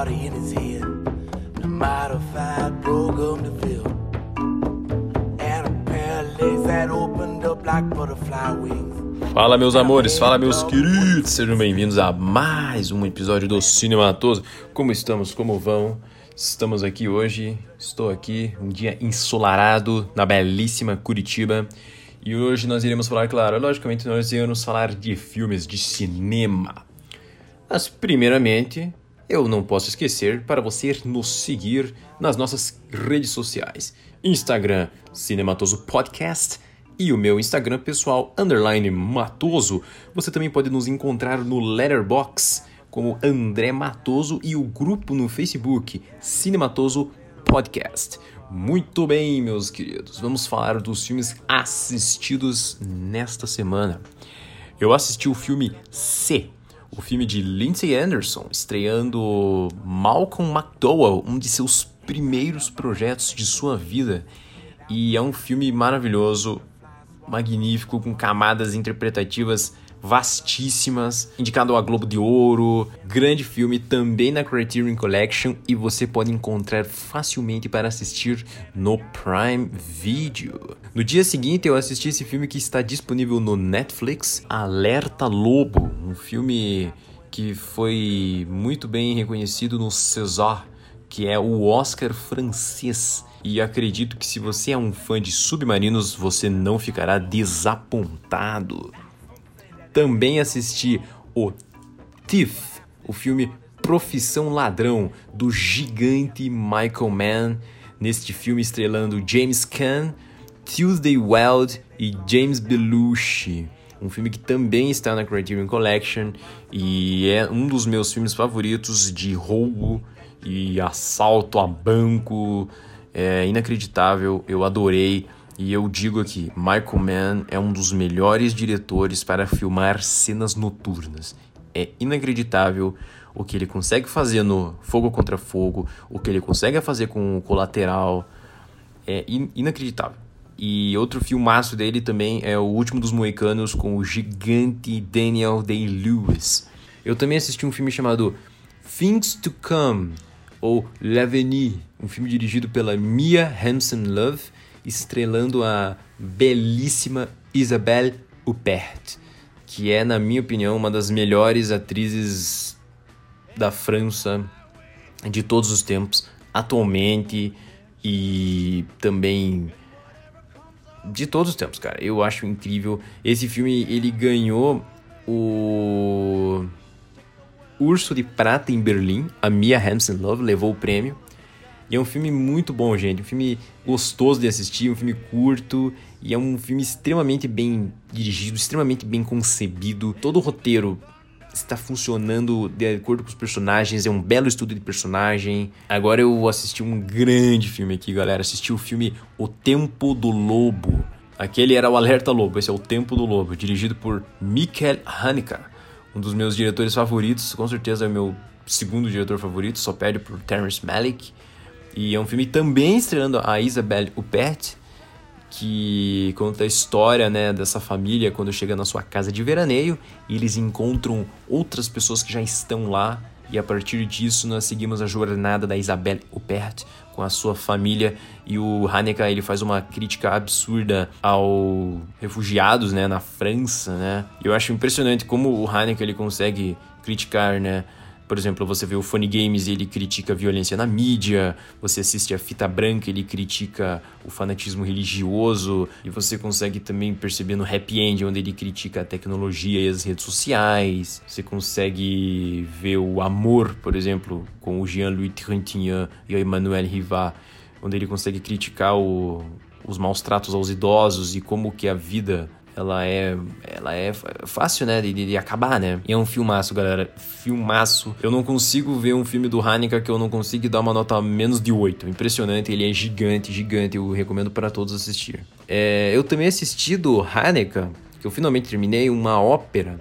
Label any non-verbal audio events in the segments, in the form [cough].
party in his head, to fill, and that opened up like butterfly wings. Fala meus amores, fala meus queridos, sejam bem-vindos a mais um episódio do Cinematoso. Como estamos, como vão? Estamos aqui hoje, estou aqui, um dia ensolarado na belíssima Curitiba. E hoje nós iremos falar, claro, logicamente nós iremos falar de filmes de cinema. Mas primeiramente, eu não posso esquecer para você nos seguir nas nossas redes sociais. Instagram, Cinematoso Podcast e o meu Instagram pessoal, underline Matoso. Você também pode nos encontrar no Letterbox como André Matoso e o grupo no Facebook, Cinematoso Podcast. Muito bem, meus queridos, vamos falar dos filmes assistidos nesta semana. Eu assisti o filme C, o filme de Lindsay Anderson, estreando Malcolm McDowell, um de seus primeiros projetos de sua vida. E é um filme maravilhoso, magnífico, com camadas interpretativas vastíssimas, indicado ao Globo de Ouro, grande filme também na Criterion Collection e você pode encontrar facilmente para assistir no Prime Video. No dia seguinte eu assisti esse filme que está disponível no Netflix, Alerta Lobo, um filme que foi muito bem reconhecido no César, que é o Oscar francês. E acredito que se você é um fã de submarinos, você não ficará desapontado também assisti o Thief, o filme Profissão Ladrão, do gigante Michael Mann, neste filme estrelando James Caan, Tuesday Wild e James Belushi. Um filme que também está na Criterion Collection e é um dos meus filmes favoritos de roubo e assalto a banco. É inacreditável, eu adorei. E eu digo aqui, Michael Mann é um dos melhores diretores para filmar cenas noturnas. É inacreditável o que ele consegue fazer no Fogo contra Fogo, o que ele consegue fazer com o Colateral. É in inacreditável. E outro filmaço dele também é O Último dos Moicanos com o gigante Daniel Day-Lewis. Eu também assisti um filme chamado Things to Come, ou L'Avenir, um filme dirigido pela Mia Hansen-Love estrelando a belíssima Isabelle Huppert, que é, na minha opinião, uma das melhores atrizes da França de todos os tempos, atualmente e também de todos os tempos, cara. Eu acho incrível. Esse filme ele ganhou o Urso de Prata em Berlim. A Mia Hansen Love levou o prêmio. E é um filme muito bom, gente. Um filme gostoso de assistir, um filme curto. E é um filme extremamente bem dirigido, extremamente bem concebido. Todo o roteiro está funcionando de acordo com os personagens, é um belo estudo de personagem. Agora eu assisti um grande filme aqui, galera. Assisti o filme O Tempo do Lobo. Aquele era o Alerta Lobo, esse é o Tempo do Lobo, dirigido por Michael Haneke, um dos meus diretores favoritos, com certeza é o meu segundo diretor favorito, só perde por Terrence Malick. E é um filme também estrelando a Isabelle Huppert, que conta a história né, dessa família quando chega na sua casa de veraneio e eles encontram outras pessoas que já estão lá. E a partir disso nós seguimos a jornada da Isabelle Huppert com a sua família e o Haneke ele faz uma crítica absurda aos refugiados né, na França, né? Eu acho impressionante como o Haneke ele consegue criticar, né, por exemplo, você vê o Funny Games e ele critica a violência na mídia, você assiste a Fita Branca, ele critica o fanatismo religioso, e você consegue também perceber no Happy End, onde ele critica a tecnologia e as redes sociais. Você consegue ver o Amor, por exemplo, com o Jean-Louis Trintignant e o Emmanuel Rivat, onde ele consegue criticar o, os maus tratos aos idosos e como que a vida ela é, ela é fácil, né, de, de, acabar, né? E é um filmaço, galera. Filmaço. Eu não consigo ver um filme do Haneke que eu não consigo dar uma nota menos de 8. Impressionante, ele é gigante, gigante. Eu recomendo para todos assistir. É, eu também assisti do Haneke, que eu finalmente terminei, uma ópera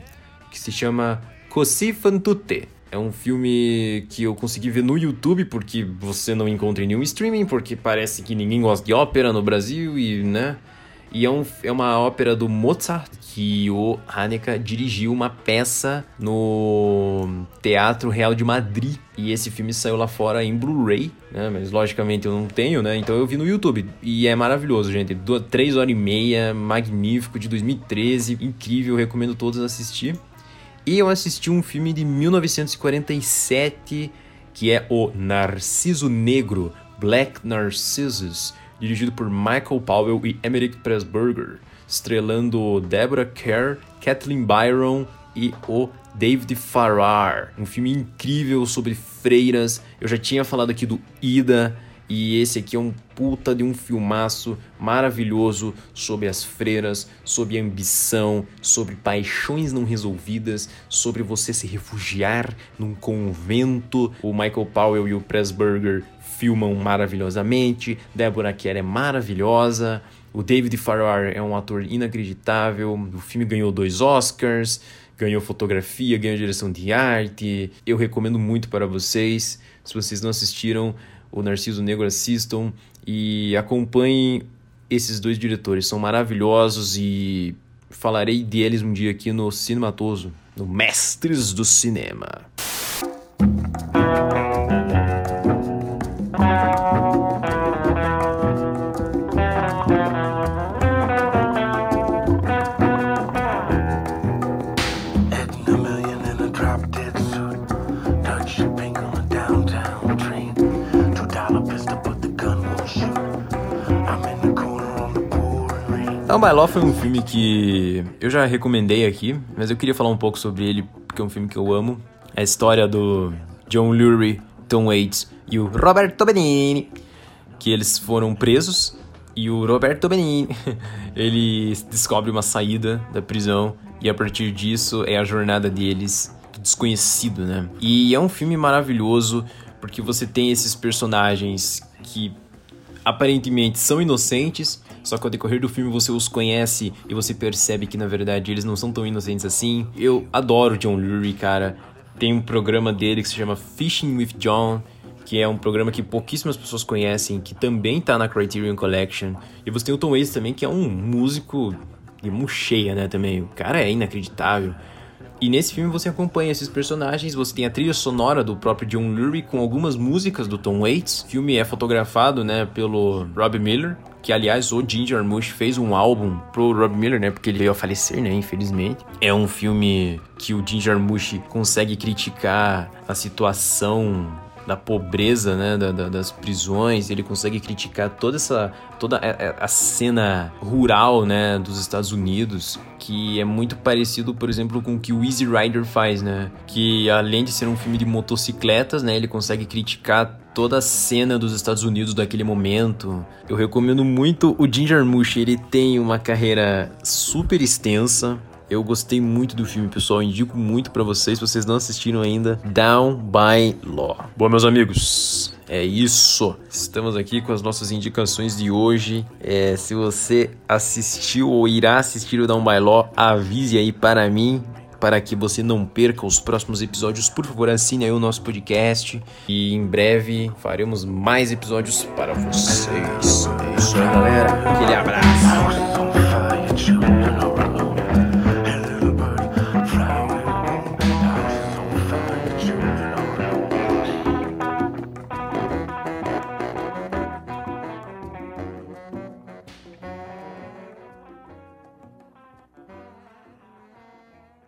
que se chama Così fan tutte. É um filme que eu consegui ver no YouTube, porque você não encontra em nenhum streaming, porque parece que ninguém gosta de ópera no Brasil e, né? E é, um, é uma ópera do Mozart que o Haneke dirigiu uma peça no Teatro Real de Madrid. E esse filme saiu lá fora em Blu-ray, né? Mas logicamente eu não tenho, né? Então eu vi no YouTube. E é maravilhoso, gente. Duas, três horas e meia, magnífico, de 2013. Incrível, recomendo todos assistir. E eu assisti um filme de 1947 que é o Narciso Negro, Black Narcissus, dirigido por Michael Powell e Emmerich Pressburger, estrelando Deborah Kerr, Kathleen Byron e o David Farrar. Um filme incrível sobre freiras. Eu já tinha falado aqui do Ida, e esse aqui é um puta de um filmaço maravilhoso sobre as freiras, sobre ambição, sobre paixões não resolvidas, sobre você se refugiar num convento. O Michael Powell e o Pressburger filmam maravilhosamente, Deborah Kerr é maravilhosa. O David Farrar é um ator inacreditável. O filme ganhou dois Oscars, ganhou fotografia, ganhou direção de arte. Eu recomendo muito para vocês. Se vocês não assistiram, o Narciso Negro assistam e acompanhem esses dois diretores. São maravilhosos e falarei deles um dia aqui no Cinematoso, no Mestres do Cinema. Então, By Law foi um filme que eu já recomendei aqui, mas eu queria falar um pouco sobre ele porque é um filme que eu amo. É a história do John Lurie, Tom Waits e o Roberto Benini, que eles foram presos e o Roberto Benini, [laughs] ele descobre uma saída da prisão e a partir disso é a jornada deles desconhecido, né? E é um filme maravilhoso porque você tem esses personagens que aparentemente são inocentes, só que ao decorrer do filme você os conhece e você percebe que na verdade eles não são tão inocentes assim. Eu adoro John Lurie, cara. Tem um programa dele que se chama Fishing with John, que é um programa que pouquíssimas pessoas conhecem, que também tá na Criterion Collection. E você tem o Tom Waits também, que é um músico de mão cheia, né, também. O cara é inacreditável. E nesse filme você acompanha esses personagens, você tem a trilha sonora do próprio John Lurie com algumas músicas do Tom Waits. O filme é fotografado, né, pelo Rob Miller, que aliás o Ginger Mush fez um álbum pro Rob Miller, né, porque ele veio a falecer, né, infelizmente. É um filme que o Ginger Mush consegue criticar a situação da pobreza, né, da, da, das prisões, ele consegue criticar toda essa toda a, a, cena rural, né, dos Estados Unidos, que é muito parecido, por exemplo, com o que o Easy Rider faz, né, que além de ser um filme de motocicletas, né, ele consegue criticar toda a cena dos Estados Unidos daquele momento. Eu recomendo muito o Ginger Mush, ele tem uma carreira super extensa, eu gostei muito do filme, pessoal. Indico muito para vocês, se vocês não assistiram ainda. Down by Law. Bom, meus amigos, é isso. Estamos aqui com as nossas indicações de hoje. É, se você assistiu ou irá assistir o Down by Law, avise aí para mim. Para que você não perca os próximos episódios, por favor, assine aí o nosso podcast. E em breve faremos mais episódios para vocês. É isso aí, galera. Aquele abraço.